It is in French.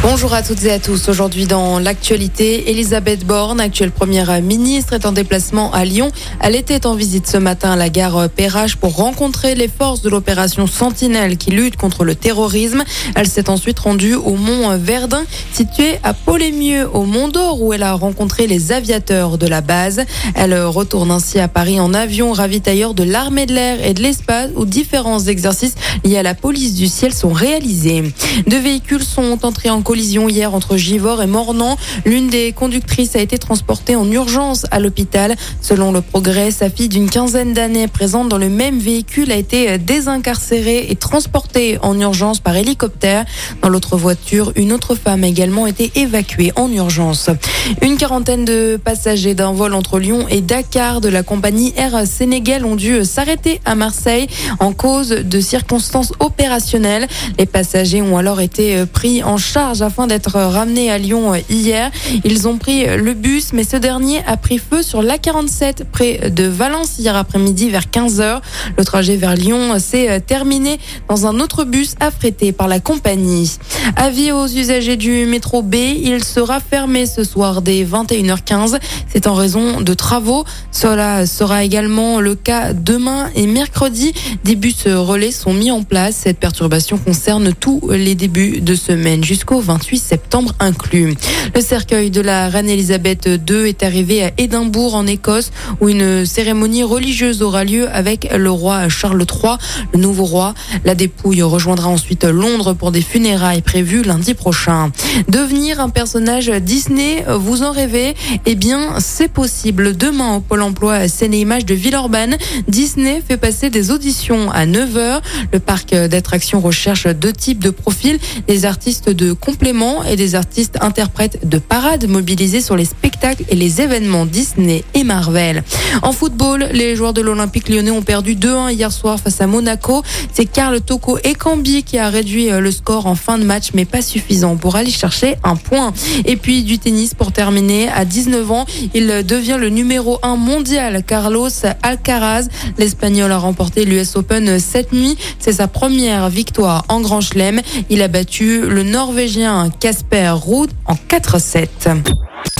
Bonjour à toutes et à tous. Aujourd'hui dans l'actualité, Elisabeth Borne, actuelle première ministre, est en déplacement à Lyon. Elle était en visite ce matin à la gare Perrache pour rencontrer les forces de l'opération Sentinelle qui lutte contre le terrorisme. Elle s'est ensuite rendue au mont Verdun, situé à Polémieux, au Mont d'Or, où elle a rencontré les aviateurs de la base. Elle retourne ainsi à Paris en avion ravitailleur de l'armée de l'air et de l'espace, où différents exercices liés à la police du ciel sont réalisés. Deux véhicules sont entrés en collision hier entre Givors et Mornan. L'une des conductrices a été transportée en urgence à l'hôpital. Selon le progrès, sa fille d'une quinzaine d'années présente dans le même véhicule a été désincarcérée et transportée en urgence par hélicoptère. Dans l'autre voiture, une autre femme a également été évacuée en urgence. Une quarantaine de passagers d'un vol entre Lyon et Dakar de la compagnie Air Sénégal ont dû s'arrêter à Marseille en cause de circonstances opérationnelles. Les passagers ont alors été pris en charge afin d'être ramenés à Lyon hier. Ils ont pris le bus, mais ce dernier a pris feu sur l'A47 près de Valence hier après-midi vers 15h. Le trajet vers Lyon s'est terminé dans un autre bus affrété par la compagnie. Avis aux usagers du métro B, il sera fermé ce soir dès 21h15. C'est en raison de travaux. Cela sera également le cas demain et mercredi. Des bus relais sont mis en place. Cette perturbation concerne tous les débuts de semaine jusqu'au 28 septembre inclus. Le cercueil de la reine Elisabeth II est arrivé à Édimbourg en Écosse où une cérémonie religieuse aura lieu avec le roi Charles III, le nouveau roi. La dépouille rejoindra ensuite Londres pour des funérailles prévues lundi prochain. Devenir un personnage Disney, vous en rêvez? Eh bien, c'est possible. Demain, au Pôle emploi Seine-et-Images de Villeurbanne, Disney fait passer des auditions à 9h. Le parc d'attractions recherche deux types de profils, des artistes de et des artistes interprètes de parade mobilisés sur les et les événements Disney et Marvel. En football, les joueurs de l'Olympique lyonnais ont perdu 2-1 hier soir face à Monaco. C'est Karl Toko et Cambi qui a réduit le score en fin de match, mais pas suffisant pour aller chercher un point. Et puis du tennis pour terminer. À 19 ans, il devient le numéro 1 mondial. Carlos Alcaraz, l'Espagnol a remporté l'US Open cette nuit. C'est sa première victoire en Grand Chelem. Il a battu le Norvégien Casper Ruud en 4-7.